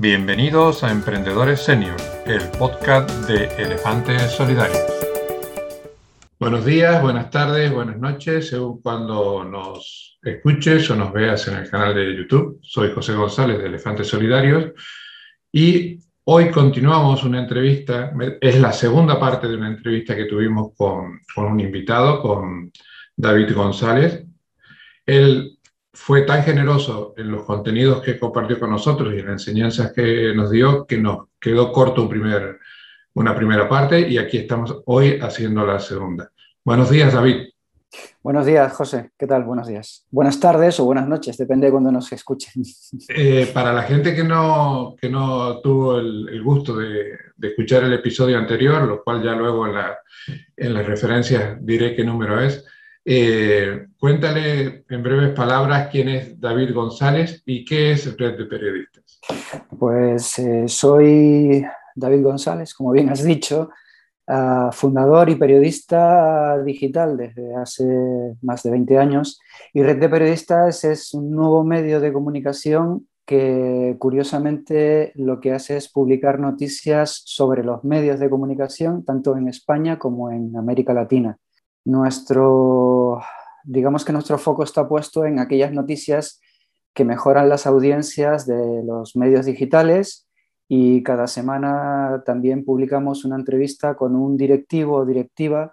Bienvenidos a Emprendedores Senior, el podcast de Elefantes Solidarios. Buenos días, buenas tardes, buenas noches, según cuando nos escuches o nos veas en el canal de YouTube. Soy José González de Elefantes Solidarios y hoy continuamos una entrevista, es la segunda parte de una entrevista que tuvimos con, un invitado, con David González. Él fue tan generoso en los contenidos que compartió con nosotros y en las enseñanzas que nos dio que nos quedó corto un primer, una primera parte y aquí estamos hoy haciendo la segunda. Buenos días, David. Buenos días, José. ¿Qué tal? Buenos días. Buenas tardes o buenas noches, depende de cuando nos escuchen. Eh, para la gente que no, que no tuvo el, gusto de, de, escuchar el episodio anterior, lo cual ya luego en, la, en las referencias diré qué número es, eh, cuéntale en breves palabras quién es David González y qué es Red de Periodistas. Pues eh, soy David González, como bien has dicho, uh, fundador y periodista digital desde hace más de 20 años. Y Red de Periodistas es un nuevo medio de comunicación que curiosamente lo que hace es publicar noticias sobre los medios de comunicación, tanto en España como en América Latina nuestro, digamos que nuestro foco está puesto en aquellas noticias que mejoran las audiencias de los medios digitales y cada semana también publicamos una entrevista con un directivo o directiva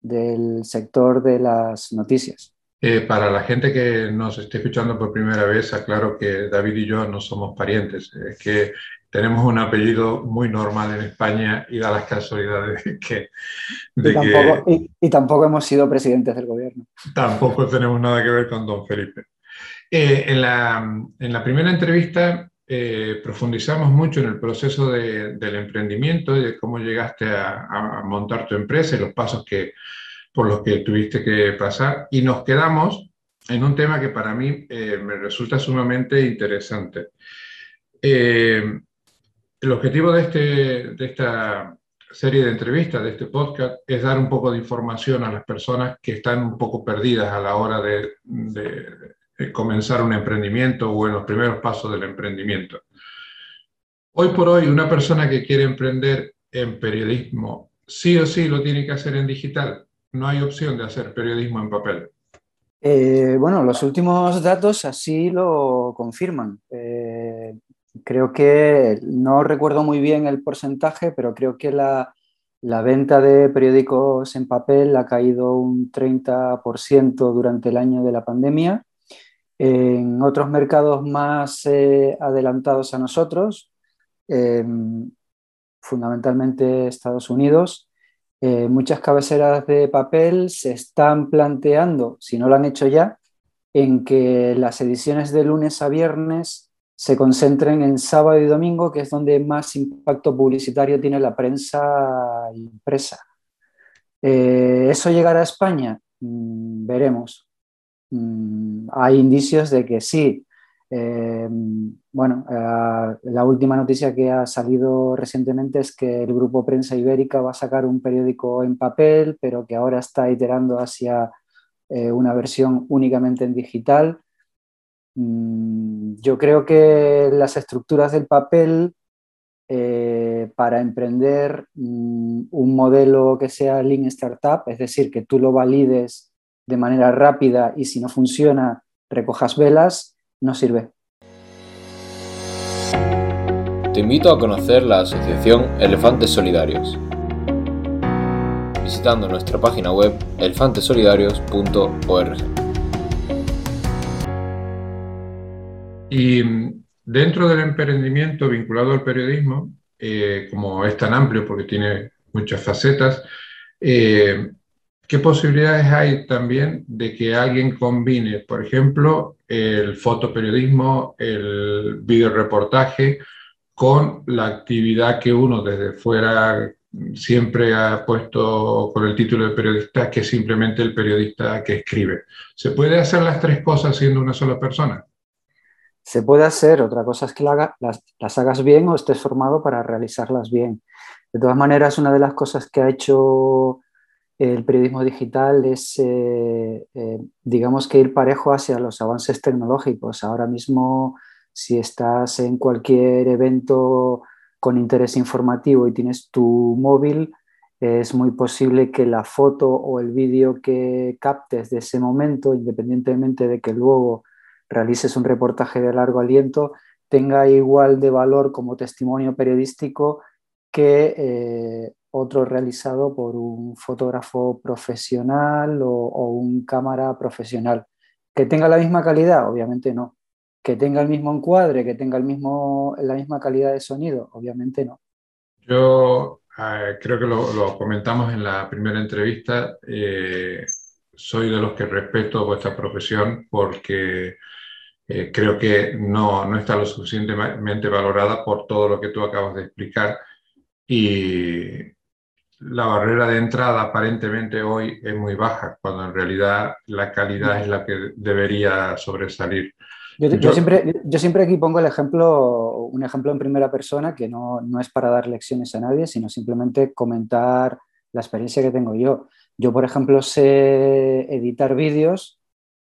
del sector de las noticias. Eh, para la gente que nos esté escuchando por primera vez, aclaro que David y yo no somos parientes, es que tenemos un apellido muy normal en España y da las casualidades que... De y, tampoco, que y, tampoco, hemos sido presidentes del gobierno. Tampoco tenemos nada que ver con don Felipe. Eh, en, la, en, la, primera entrevista eh, profundizamos mucho en el proceso de, del emprendimiento y de cómo llegaste a, a, montar tu empresa y los pasos que, por los que tuviste que pasar. Y nos quedamos en un tema que para mí eh, me resulta sumamente interesante. Eh, el objetivo de, este, de esta serie de entrevistas, de este podcast, es dar un poco de información a las personas que están un poco perdidas a la hora de, de, comenzar un emprendimiento o en los primeros pasos del emprendimiento. Hoy por hoy, una persona que quiere emprender en periodismo, sí o sí lo tiene que hacer en digital. No hay opción de hacer periodismo en papel. Eh, bueno, los últimos datos así lo confirman. Eh, creo que, no recuerdo muy bien el porcentaje, pero creo que la, venta de periódicos en papel ha caído un 30% durante el año de la pandemia. En otros mercados más eh, adelantados a nosotros, em, fundamentalmente Estados Unidos, eh, muchas cabeceras de papel se están planteando, si no lo han hecho ya, en que las ediciones de lunes a viernes se concentren en sábado y domingo, que es donde más impacto publicitario tiene la prensa impresa. Eh, ¿Eso llegará a España? Mm, veremos. Mm, hay indicios de que sí. Eh, bueno, eh, la última noticia que ha salido recientemente es que el Grupo Prensa Ibérica va a sacar un periódico en papel, pero que ahora está iterando hacia una versión únicamente en digital. Mm, yo creo que las estructuras del papel eh, para emprender mm, un modelo que sea Lean Startup, es decir, que tú lo valides de manera rápida y si no funciona, recojas velas, no sirve. Te invito a conocer la asociación Elefantes Solidarios visitando nuestra página web elefantesolidarios.org. Y dentro del emprendimiento vinculado al periodismo, eh, como es tan amplio porque tiene muchas facetas, eh, ¿qué posibilidades hay también de que alguien combine, por ejemplo, el fotoperiodismo, el videoreportaje, con la actividad que uno desde fuera siempre ha puesto con el título de periodista, que es simplemente el periodista que escribe? ¿Se puede hacer las tres cosas siendo una sola persona? Se puede hacer, otra cosa es que las, hagas bien o estés formado para realizarlas bien. De todas maneras, una de las cosas que ha hecho el periodismo digital es, eh, eh, digamos que ir parejo hacia los avances tecnológicos. Ahora mismo si estás en cualquier evento con interés informativo y tienes tu móvil, es muy posible que la foto o el vídeo que captes de ese momento, independientemente de que luego realices un reportaje de largo aliento, tenga igual de valor como testimonio periodístico que eh, otro realizado por un fotógrafo profesional o, un cámara profesional. ¿Que tenga la misma calidad? Obviamente no. ¿Que tenga el mismo encuadre? ¿Que tenga el mismo, la misma calidad de sonido? Obviamente no. Yo eh, creo que lo, comentamos en la primera entrevista. Eh, soy de los que respeto vuestra profesión porque eh, creo que no, no está lo suficientemente valorada por todo lo que tú acabas de explicar. Y la barrera de entrada aparentemente hoy es muy baja, cuando en realidad la calidad es la que debería sobresalir. Yo, siempre, yo siempre aquí pongo el ejemplo, un ejemplo en primera persona que no, no, es para dar lecciones a nadie, sino simplemente comentar la experiencia que tengo yo. Yo, por ejemplo, sé editar vídeos,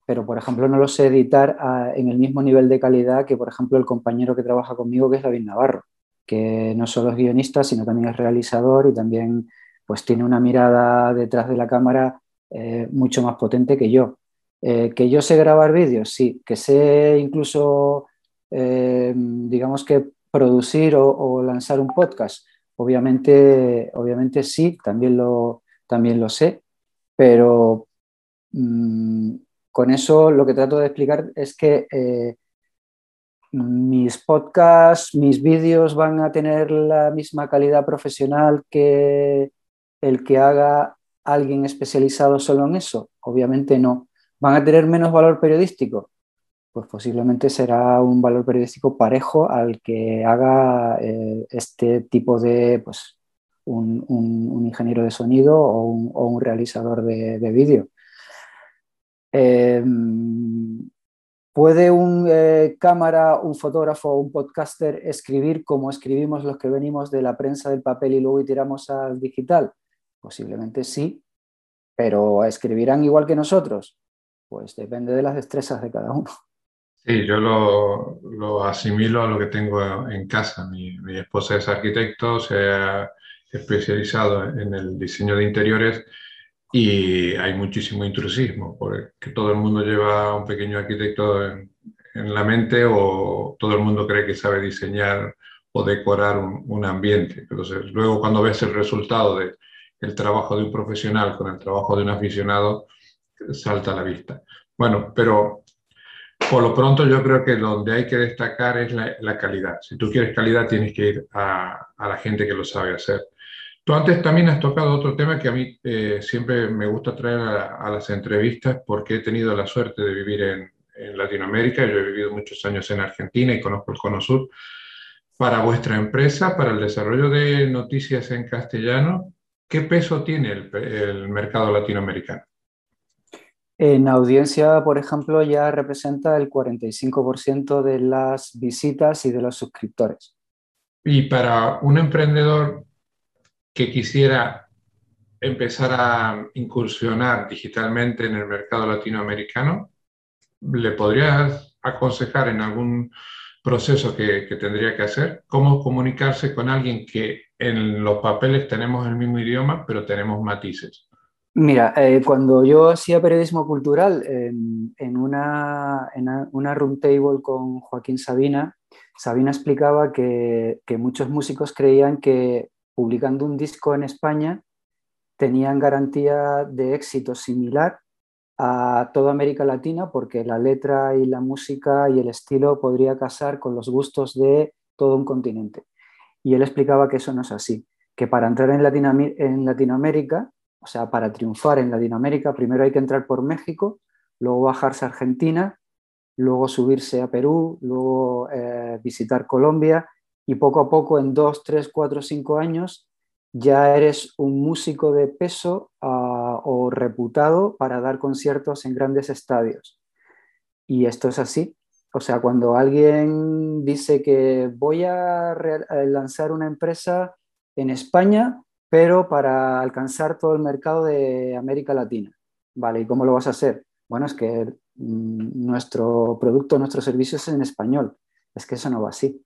pero, por ejemplo, no lo sé editar en el mismo nivel de calidad que, por ejemplo, el compañero que trabaja conmigo, que es David Navarro, que no solo es guionista, sino también es realizador y también pues tiene una mirada detrás de la cámara eh, mucho más potente que yo. Eh, que yo sé grabar vídeos, sí, que sé incluso, eh, digamos que producir o, lanzar un podcast, obviamente, obviamente sí, también lo, también lo sé, pero mm, con eso lo que trato de explicar es que mis podcasts, mis vídeos van a tener la misma calidad profesional que, el que haga alguien especializado solo en eso? Obviamente no. ¿Van a tener menos valor periodístico? Pues posiblemente será un valor periodístico parejo al que haga eh, este tipo de, pues, un, ingeniero de sonido o un, realizador de, vídeo. Em, ¿Puede un eh, cámara, un fotógrafo o un podcaster escribir como escribimos los que venimos de la prensa del papel y luego tiramos al digital? Posiblemente sí, pero ¿escribirán igual que nosotros? Pues depende de las destrezas de cada uno. Sí, yo lo, lo asimilo a lo que tengo en casa. Mi, mi, esposa es arquitecto, se especializado en el diseño de interiores y hay muchísimo intrusismo, porque todo el mundo lleva un pequeño arquitecto en, la mente o todo el mundo cree que sabe diseñar o decorar un, ambiente. Entonces, luego cuando ves el resultado de, el trabajo de un profesional con el trabajo de un aficionado salta a la vista. Bueno, pero por lo pronto yo creo que donde hay que destacar es la, calidad. Si tú quieres calidad tienes que ir a, la gente que lo sabe hacer. Tú antes también has tocado otro tema que a mí eh, siempre me gusta traer a, las entrevistas porque he tenido la suerte de vivir en, en, Latinoamérica. Yo he vivido muchos años en Argentina y conozco el Cono Sur. Para vuestra empresa, para el desarrollo de noticias en castellano, ¿Qué peso tiene el, mercado latinoamericano? En audiencia, por ejemplo, ya representa el 45% de las visitas y de los suscriptores. Y para un emprendedor que quisiera empezar a incursionar digitalmente en el mercado latinoamericano, ¿le podrías aconsejar en algún proceso que, tendría que hacer, cómo comunicarse con alguien que en los papeles tenemos el mismo idioma, pero tenemos matices. Mira, eh, cuando yo hacía periodismo cultural en, una, en una roundtable con Joaquín Sabina, Sabina explicaba que, que muchos músicos creían que publicando un disco en España tenían garantía de éxito similar a toda América Latina porque la letra y la música y el estilo podría casar con los gustos de todo un continente. Y él explicaba que eso no es así, que para entrar en, Latinoamérica, o sea, para triunfar en Latinoamérica, primero hay que entrar por México, luego bajarse a Argentina, luego subirse a Perú, luego eh, visitar Colombia y poco a poco en dos, tres, cuatro, cinco años ya eres un músico de peso ah, o reputado para dar conciertos en grandes estadios. Y esto es así. O sea, cuando alguien dice que voy a lanzar una empresa en España, pero para alcanzar todo el mercado de América Latina. ¿Vale? ¿Y cómo lo vas a hacer? Bueno, es que mm, nuestro producto, nuestro servicio es en español. Es que eso no va así,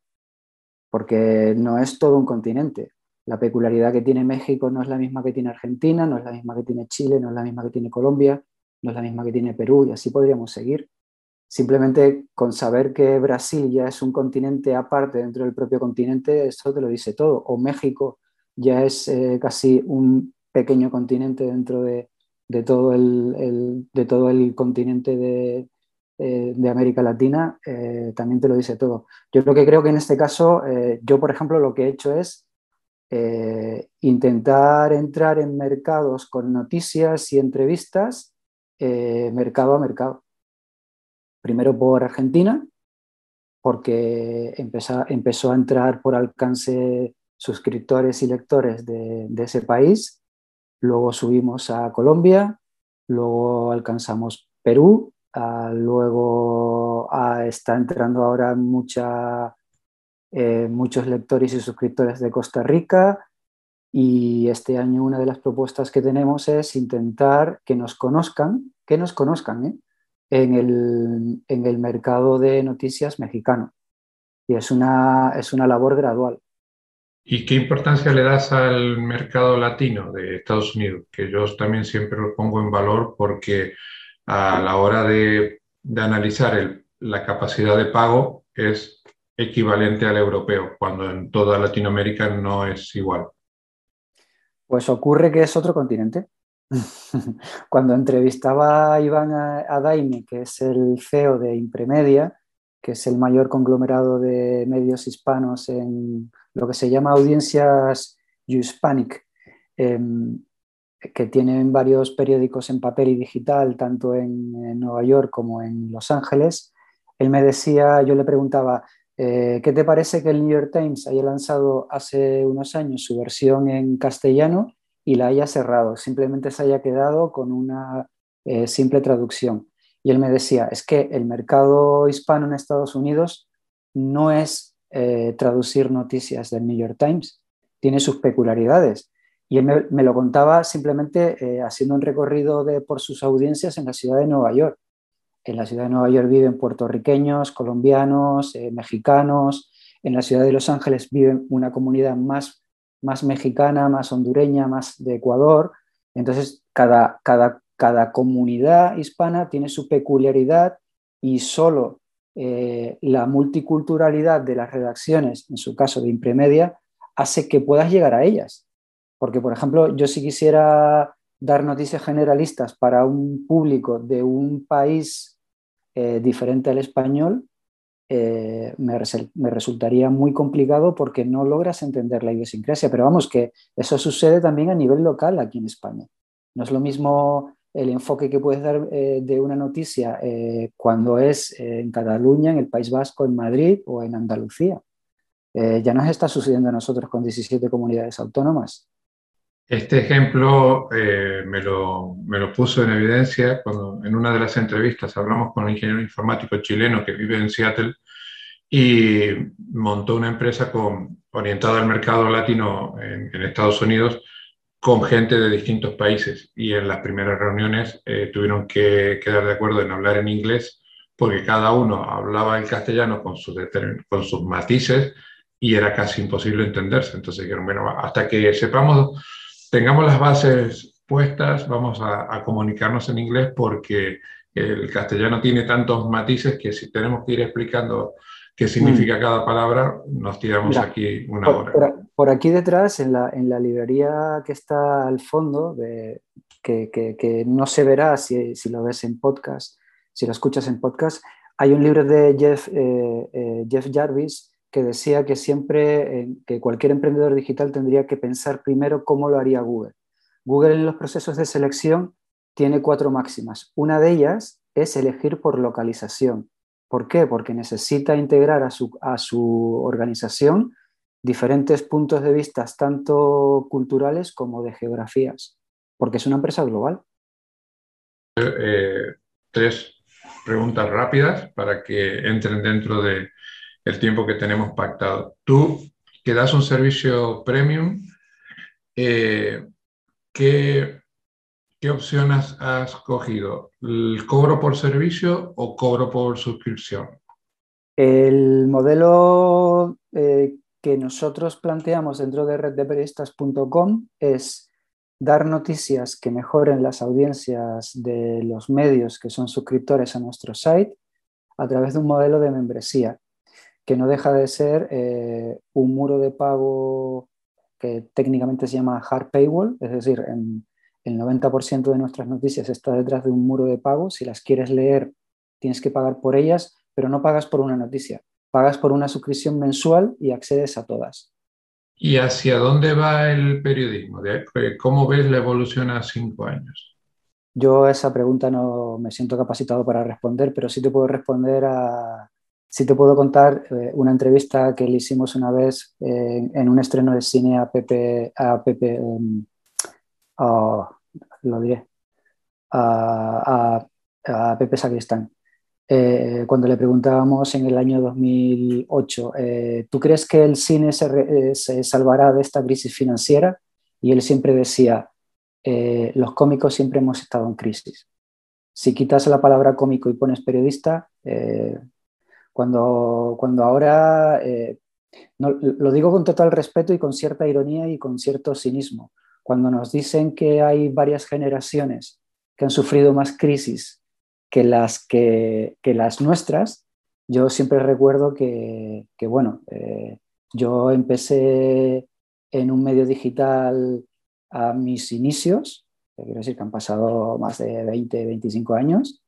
porque no es todo un continente. La peculiaridad que tiene México no es la misma que tiene Argentina, no es la misma que tiene Chile, no es la misma que tiene Colombia, no es la misma que tiene Perú y así podríamos seguir. Simplemente con saber que Brasil ya es un continente aparte dentro del propio continente, eso te lo dice todo. O México ya es eh, casi un pequeño continente dentro de, todo, el, de todo el continente de, eh, América Latina, eh, también te lo dice todo. Yo lo que creo que en este caso, yo por ejemplo lo que he hecho es intentar entrar en mercados con noticias y entrevistas mercado a mercado primero por Argentina, porque empezó, empezó a entrar por alcance suscriptores y lectores de, ese país, luego subimos a Colombia, luego alcanzamos Perú, ah, luego ah, está entrando ahora mucha, eh, muchos lectores y suscriptores de Costa Rica y este año una de las propuestas que tenemos es intentar que nos conozcan, que nos conozcan, ¿eh? en el, en el mercado de noticias mexicano. Y es una, es una labor gradual. ¿Y qué importancia le das al mercado latino de Estados Unidos? Que yo también siempre lo pongo en valor porque a la hora de, de analizar la capacidad de pago es equivalente al europeo, cuando en toda Latinoamérica no es igual. Pues ocurre que es otro continente. Cuando entrevistaba a Iván Adaime, que es el CEO de Impremedia, que es el mayor conglomerado de medios hispanos en lo que se llama audiencias Hispanic, em, que tienen varios periódicos en papel y digital, tanto en, Nueva York como en Los Ángeles. Él me decía, yo le preguntaba, eh, ¿qué te parece que el New York Times haya lanzado hace unos años su versión en castellano y la haya cerrado, simplemente se haya quedado con una eh, simple traducción. Y él me decía, es que el mercado hispano en Estados Unidos no es eh, traducir noticias del New York Times, tiene sus peculiaridades. Y él me, lo contaba simplemente eh, haciendo un recorrido de, por sus audiencias en la ciudad de Nueva York. En la ciudad de Nueva York viven puertorriqueños, colombianos, mexicanos. En la ciudad de Los Ángeles viven una comunidad más más mexicana, más hondureña, más de Ecuador. Entonces, cada, cada, cada comunidad hispana tiene su peculiaridad y solo eh, la multiculturalidad de las redacciones, en su caso de Impremedia, hace que puedas llegar a ellas. Porque, por ejemplo, yo si quisiera dar noticias generalistas para un público de un país eh, diferente al español, eh, me, resultaría muy complicado porque no logras entender la idiosincrasia. Pero vamos, que eso sucede también a nivel local aquí en España. No es lo mismo el enfoque que puedes dar eh, de una noticia cuando es en Cataluña, en el País Vasco, en Madrid o en Andalucía. ya nos está sucediendo a nosotros con 17 comunidades autónomas. Este ejemplo me, lo, me, lo, puso en evidencia cuando en una de las entrevistas hablamos con un ingeniero informático chileno que vive en Seattle y montó una empresa con, orientada al mercado latino en, Estados Unidos con gente de distintos países y en las primeras reuniones eh, tuvieron que quedar de acuerdo en hablar en inglés porque cada uno hablaba el castellano con sus, con sus matices y era casi imposible entenderse. Entonces dijeron, bueno, hasta que sepamos, tengamos las bases puestas, vamos a, a comunicarnos en inglés porque el castellano tiene tantos matices que si tenemos que ir explicando qué significa mm. cada palabra, nos tiramos aquí una hora. Por, aquí detrás, en la, en la, librería que está al fondo, de, que, que, no se verá si, si, lo ves en podcast, si lo escuchas en podcast, hay un libro de Jeff, eh, eh, Jeff Jarvis que decía que siempre, que cualquier emprendedor digital tendría que pensar primero cómo lo haría Google. Google en los procesos de selección tiene cuatro máximas. Una de ellas es elegir por localización. ¿Por qué? Porque necesita integrar a su, a su organización diferentes puntos de vista, tanto culturales como de geografías, porque es una empresa global. Eh, tres preguntas rápidas para que entren dentro del tiempo que tenemos pactado. Tú que das un servicio premium, eh, ¿qué ¿Qué opción has, cogido? ¿El cobro por servicio o cobro por suscripción? El modelo eh, que nosotros planteamos dentro de reddeperiodistas.com es dar noticias que mejoren las audiencias de los medios que son suscriptores a nuestro site a través de un modelo de membresía, que no deja de ser eh, un muro de pago que técnicamente se llama hard paywall, es decir, en, el 90% de nuestras noticias está detrás de un muro de pago. Si las quieres leer, tienes que pagar por ellas, pero no pagas por una noticia, pagas por una suscripción mensual y accedes a todas. ¿Y hacia dónde va el periodismo? ¿Cómo ves la evolución a cinco años? Yo a esa pregunta no me siento capacitado para responder, pero sí te puedo responder a, sí te puedo contar eh, una entrevista que le hicimos una vez en un estreno de cine a Pepe, a Pepe, em, lo diré, a, Pepe Sacristán. Eh, cuando le preguntábamos en el año 2008, eh, ¿tú crees que el cine eh, se, salvará de esta crisis financiera? Y él siempre decía, los cómicos siempre hemos estado en crisis. Si quitas la palabra cómico y pones periodista, cuando, cuando ahora, lo digo con total respeto y con cierta ironía y con cierto cinismo, cuando nos dicen que hay varias generaciones que han sufrido más crisis que las, que, las nuestras, yo siempre recuerdo que, bueno, eh, yo empecé en un medio digital a mis inicios, quiero decir que han pasado más de 20, 25 años,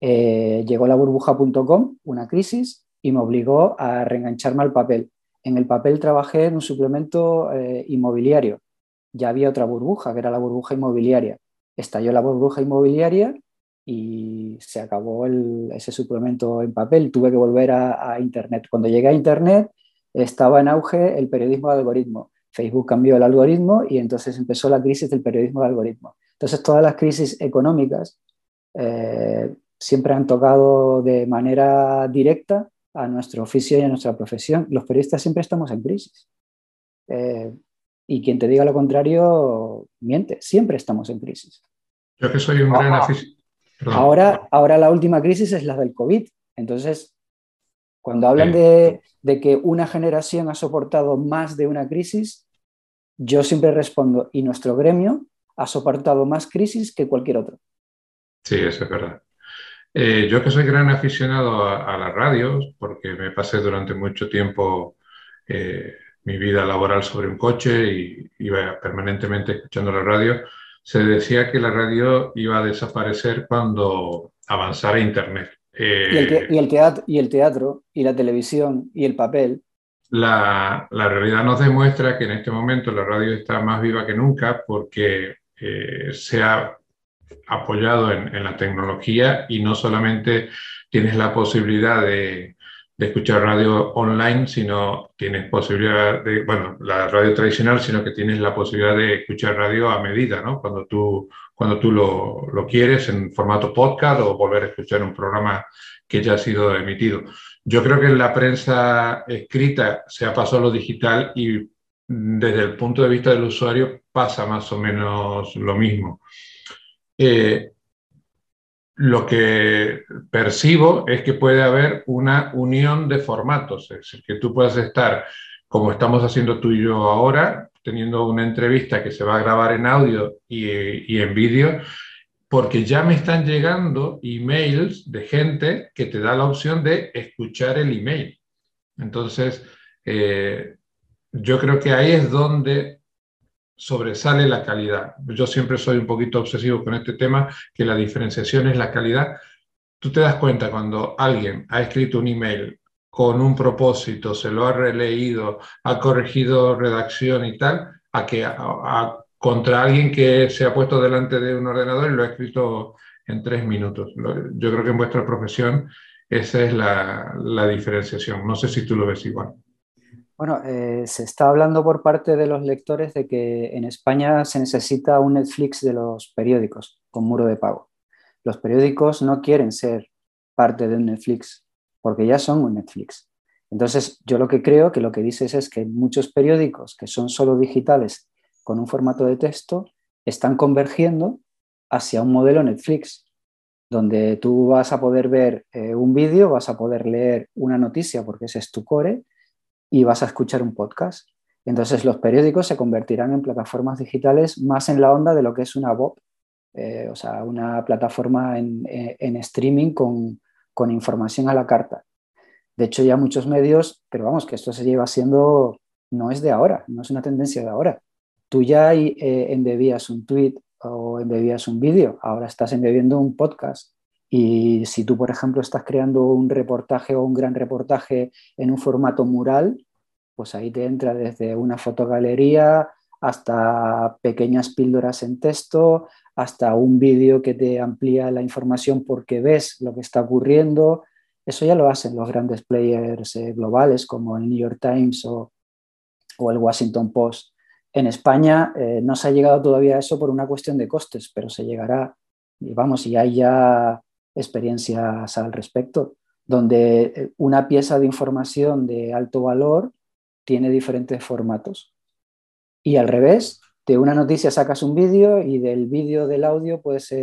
eh, llegó la burbuja.com, una crisis, y me obligó a reengancharme al papel. En el papel trabajé en un suplemento eh, inmobiliario. Ya había otra burbuja, que era la burbuja inmobiliaria. Estalló la burbuja inmobiliaria y se acabó ese suplemento en papel. Tuve que volver a, Internet. Cuando llegué a Internet estaba en auge el periodismo de algoritmo. Facebook cambió el algoritmo y entonces empezó la crisis del periodismo de algoritmo. Entonces todas las crisis económicas eh, siempre han tocado de manera directa a nuestro oficio y a nuestra profesión. Los periodistas siempre estamos en crisis. Eh, y quien te diga lo contrario, miente, siempre estamos en crisis. Yo que soy un gran aficionado Ahora, ahora la última crisis es la del COVID. Entonces, cuando hablan de, que una generación ha soportado más de una crisis, yo siempre respondo, y nuestro gremio ha soportado más crisis que cualquier otro. Sí, eso es verdad. Eh, yo que soy gran aficionado a, las radios, porque me pasé durante mucho tiempo eh, mi vida laboral sobre un coche y iba permanentemente escuchando la radio, se decía que la radio iba a desaparecer cuando avanzara Internet. ¿Y, el teatro, y, el teatro, y la televisión, y el papel. La, realidad nos demuestra que en este momento la radio está más viva que nunca porque eh, se ha apoyado en, la tecnología y no solamente tienes la posibilidad de, escuchar radio online, sino tienes posibilidad de, bueno, la radio tradicional, sino que tienes la posibilidad de escuchar radio a medida, ¿no? Cuando tú, cuando tú lo, lo quieres en formato podcast o volver a escuchar un programa que ya ha sido emitido. Yo creo que en la prensa escrita se ha pasado a lo digital y desde el punto de vista del usuario pasa más o menos lo mismo. Eh, lo que percibo es que puede haber una unión de formatos, es decir, que tú puedas estar, como estamos haciendo tú y yo ahora, teniendo una entrevista que se va a grabar en audio y, en vídeo, porque ya me están llegando emails de gente que te da la opción de escuchar el email. Entonces, eh, yo creo que ahí es donde sobresale la calidad. Yo siempre soy un poquito obsesivo con este tema, que la diferenciación es la calidad. Tú te das cuenta cuando alguien ha escrito un email con un propósito, se lo ha releído, ha corregido redacción y tal, a que contra alguien que se ha puesto delante de un ordenador y lo ha escrito en tres minutos. Yo creo que en vuestra profesión esa es la, la diferenciación. No sé si tú lo ves igual. Bueno, eh, se está hablando por parte de los lectores de que en España se necesita un Netflix de los periódicos con muro de pago. Los periódicos no quieren ser parte de un Netflix porque ya son un Netflix. Entonces, yo lo que creo que lo que dices es que muchos periódicos que son solo digitales con un formato de texto están convergiendo hacia un modelo Netflix. donde tú vas a poder ver eh, un vídeo, vas a poder leer una noticia porque ese es tu core y vas a escuchar un podcast. Entonces los periódicos se convertirán en plataformas digitales más en la onda de lo que es una web, eh, o sea, una plataforma en, streaming con, con, información a la carta. De hecho, ya muchos medios, pero vamos, que esto se lleva siendo, no es de ahora, no es una tendencia de ahora. Tú ya eh, embebías un tweet o embebías un vídeo, ahora estás embebiendo un podcast. Y si tú, por ejemplo, estás creando un reportaje o un gran reportaje en un formato mural, pues ahí te entra desde una fotogalería hasta pequeñas píldoras en texto, hasta un vídeo que te amplía la información porque ves lo que está ocurriendo. Eso ya lo hacen los grandes players eh, globales como el New York Times o, el Washington Post. En España eh, no se ha llegado todavía a eso por una cuestión de costes, pero se llegará, y vamos, y hay ya experiencias al respecto, donde eh, una pieza de información de alto valor tiene diferentes formatos. Y al revés, de una noticia sacas un vídeo y del vídeo del audio puedes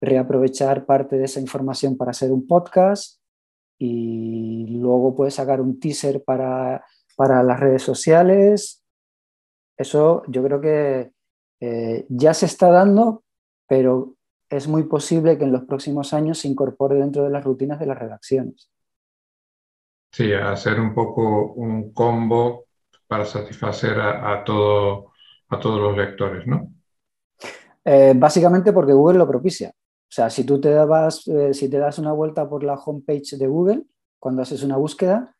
reaprovechar parte de esa información para hacer un podcast y luego puedes sacar un teaser para, para las redes sociales eso yo creo que eh, ya se está dando, pero es muy posible que en los próximos años se incorpore dentro de las rutinas de las redacciones. Sí, hacer un poco un combo para satisfacer a, a todos los lectores, ¿no? Eh, básicamente porque Google lo propicia. O sea, si tú te, eh, si te das una vuelta por la homepage de Google, cuando haces una búsqueda,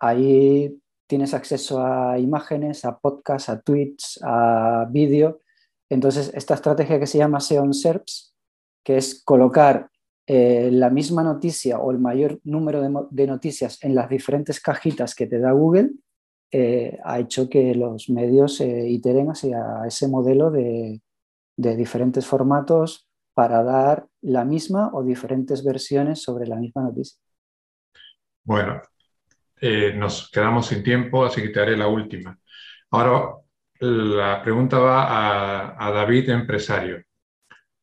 ahí tienes acceso a imágenes, a podcasts, a tweets, a vídeo. Entonces, esta estrategia que se llama SEO SERPs, que es colocar eh, la misma noticia o el mayor número de, noticias en las diferentes cajitas que te da Google, eh, ha hecho que los medios iteren hacia ese modelo de, de diferentes formatos para dar la misma o diferentes versiones sobre la misma noticia. Bueno, eh, nos quedamos sin tiempo, así que te haré la última. Ahora, la pregunta va a, David, empresario.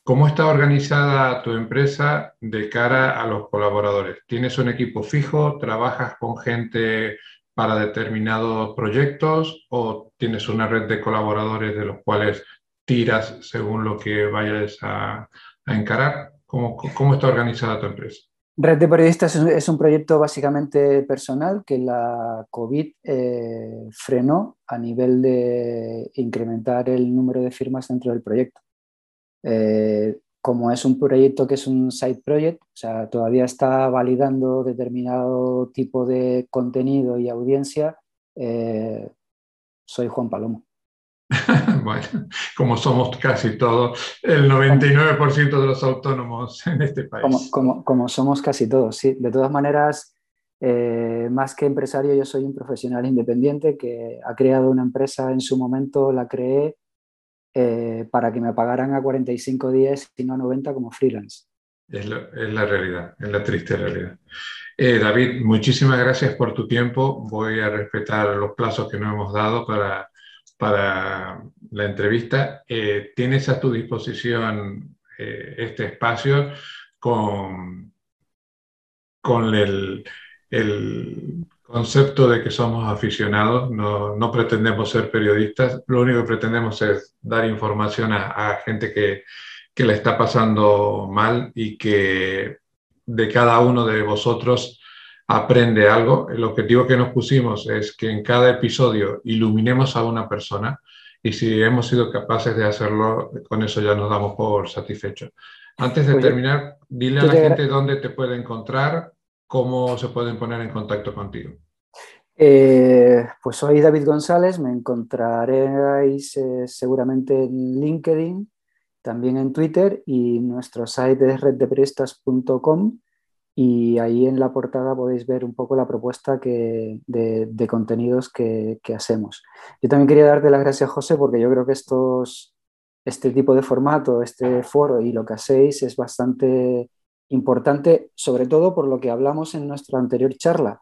¿Cómo está organizada tu empresa de cara a los colaboradores? ¿Tienes un equipo fijo? ¿Trabajas con gente para determinados proyectos o tienes una red de colaboradores de los cuales tiras según lo que vayas a, encarar? ¿Cómo está organizada tu empresa? Red de Periodistas es un proyecto básicamente personal que la COVID eh, frenó a nivel de incrementar el número de firmas dentro del proyecto. Eh, como es un proyecto que es un side project, o sea, todavía está validando determinado tipo de contenido y audiencia, eh, soy Juan Palomo. bueno, como somos casi todos, el 99% de los autónomos en este país. Como, somos casi todos, sí. De todas maneras, eh, más que empresario, yo soy un profesional independiente que ha creado una empresa en su momento, la creé eh, para que me pagaran a 45 días y no a 90 como freelance. Es, la realidad, es la triste realidad. Eh, David, muchísimas gracias por tu tiempo. Voy a respetar los plazos que nos hemos dado para para la entrevista. Eh, tienes a tu disposición este espacio con, con el, concepto de que somos aficionados, no, pretendemos ser periodistas, lo único que pretendemos es dar información a, gente que, que le está pasando mal y que de cada uno de vosotros aprende algo. El objetivo que nos pusimos es que en cada episodio iluminemos a una persona y si hemos sido capaces de hacerlo, con eso ya nos damos por satisfechos. Antes de terminar, dile a la gente dónde te puede encontrar, cómo se pueden poner en contacto contigo. Eh, pues soy David González, me encontraréis eh, seguramente en LinkedIn, también en Twitter y nuestro site es reddeprestas.com y ahí en la portada podéis ver un poco la propuesta de, contenidos que, hacemos. Yo también quería darte las gracias, José, porque yo creo que estos, este tipo de formato, este foro y lo que hacéis es bastante importante, sobre todo por lo que hablamos en nuestra anterior charla.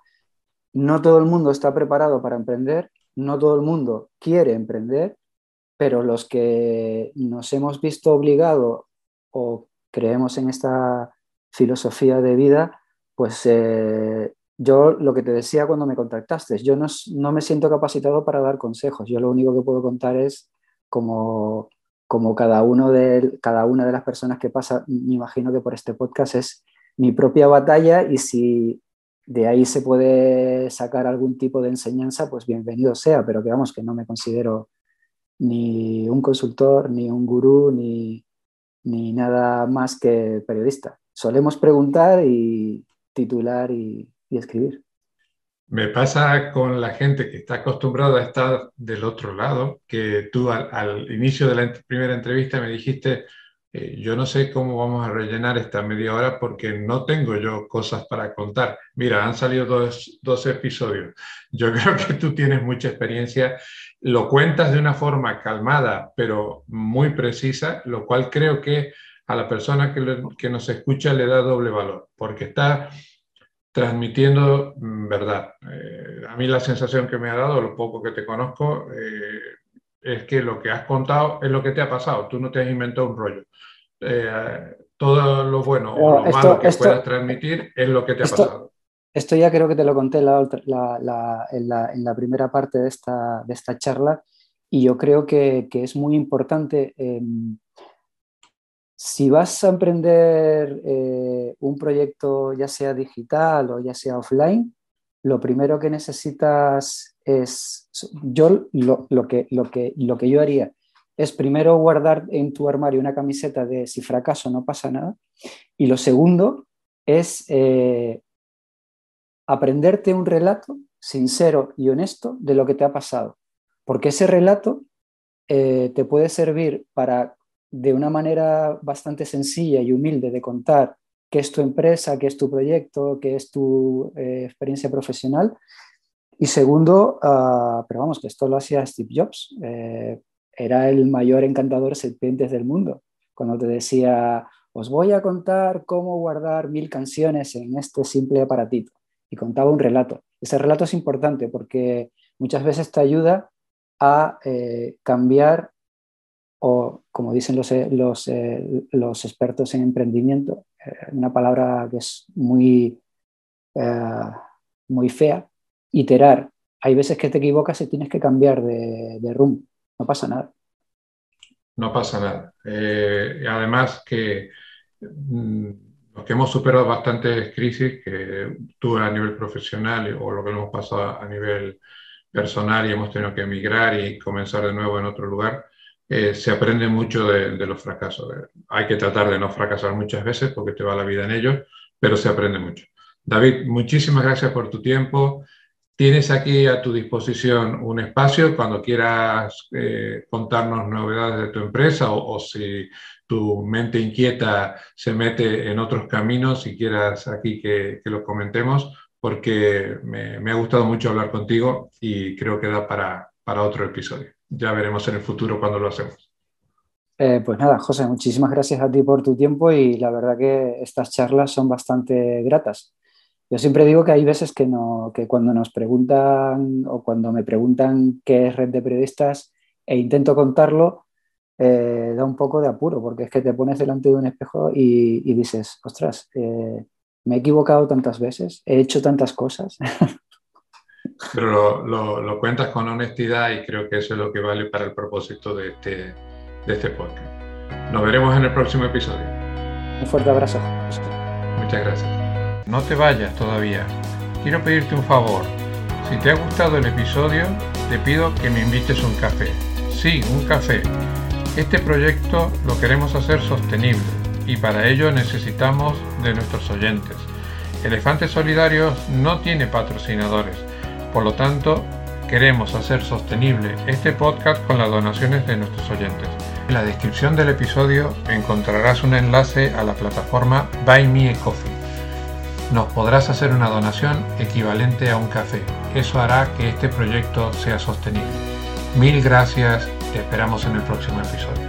No todo el mundo está preparado para emprender, no todo el mundo quiere emprender, pero los que nos hemos visto obligados o creemos en esta filosofía de vida, pues eh, yo lo que te decía cuando me contactaste, yo no, no, me siento capacitado para dar consejos, yo lo único que puedo contar es como, como cada, uno de, cada una de las personas que pasa, me imagino que por este podcast es mi propia batalla y si de ahí se puede sacar algún tipo de enseñanza, pues bienvenido sea, pero que vamos, que no me considero ni un consultor, ni un gurú, ni, ni nada más que periodista. Solemos preguntar y titular y, escribir. Me pasa con la gente que está acostumbrada a estar del otro lado, que tú al, inicio de la primera entrevista me dijiste, eh, yo no sé cómo vamos a rellenar esta media hora porque no tengo yo cosas para contar. Mira, han salido dos, dos episodios. Yo creo que tú tienes mucha experiencia, lo cuentas de una forma calmada, pero muy precisa, lo cual creo que a la persona que, que nos escucha le da doble valor, porque está transmitiendo mm, verdad. Eh, a mí la sensación que me ha dado, lo poco que te conozco, eh, es que lo que has contado es lo que te ha pasado. Tú no te has inventado un rollo. Eh, todo lo bueno o lo malo que puedas transmitir es lo que te ha pasado. Esto ya creo que te lo conté en, la, primera parte de esta, de esta charla y yo creo que, que es muy importante em, si vas a emprender eh, un proyecto ya sea digital o ya sea offline, lo primero que necesitas es, yo lo, que, lo, que, lo que yo haría es primero guardar en tu armario una camiseta de si fracaso no pasa nada. Y lo segundo es eh, aprenderte un relato sincero y honesto de lo que te ha pasado, porque ese relato eh, te puede servir para de una manera bastante sencilla y humilde de contar qué es tu empresa, qué es tu proyecto, qué es tu eh, experiencia profesional. Y segundo, ah, pero vamos, que esto lo hacía Steve Jobs, eh, era el mayor encantador serpientes del mundo, cuando te decía, os voy a contar cómo guardar mil canciones en este simple aparatito. Y contaba un relato. Ese relato es importante porque muchas veces te ayuda a eh, cambiar o como dicen los, eh, los, eh, los expertos en emprendimiento, eh, una palabra que es muy, muy fea, iterar. Hay veces que te equivocas y tienes que cambiar de, de rumbo, no pasa nada. No pasa nada. además que mm, los que hemos superado bastantes crisis, que tú a nivel profesional o lo que hemos pasado a nivel personal y hemos tenido que emigrar y comenzar de nuevo en otro lugar, eh, se aprende mucho de, los fracasos. Hay que tratar de no fracasar muchas veces porque te va la vida en ellos, pero se aprende mucho. David, muchísimas gracias por tu tiempo. Tienes aquí a tu disposición un espacio cuando quieras eh, contarnos novedades de tu empresa o, si tu mente inquieta se mete en otros caminos y quieras aquí que, lo comentemos, porque me, ha gustado mucho hablar contigo y creo que da para otro episodio ya veremos en el futuro cuando lo hacemos. Eh, pues nada, José, muchísimas gracias a ti por tu tiempo y la verdad que estas charlas son bastante gratas. Yo siempre digo que hay veces que, no, que cuando nos preguntan o cuando me preguntan qué es red de periodistas e intento contarlo, eh, da un poco de apuro, porque es que te pones delante de un espejo y, dices, ostras, eh, me he equivocado tantas veces, he hecho tantas cosas. pero lo, cuentas con honestidad y creo que eso es lo que vale para el propósito de este, de este podcast. Nos veremos en el próximo episodio. Un fuerte abrazo. Muchas gracias. No te vayas todavía. Quiero pedirte un favor. Si te ha gustado el episodio, te pido que me invites un café. Sí, un café. Este proyecto lo queremos hacer sostenible y para ello necesitamos de nuestros oyentes. Elefantes Solidarios no tiene patrocinadores por lo tanto, queremos hacer sostenible este podcast con las donaciones de nuestros oyentes. En la descripción del episodio encontrarás un enlace a la plataforma Buy Me a Coffee. Nos podrás hacer una donación equivalente a un café. Eso hará que este proyecto sea sostenible. Mil gracias, te esperamos en el próximo episodio.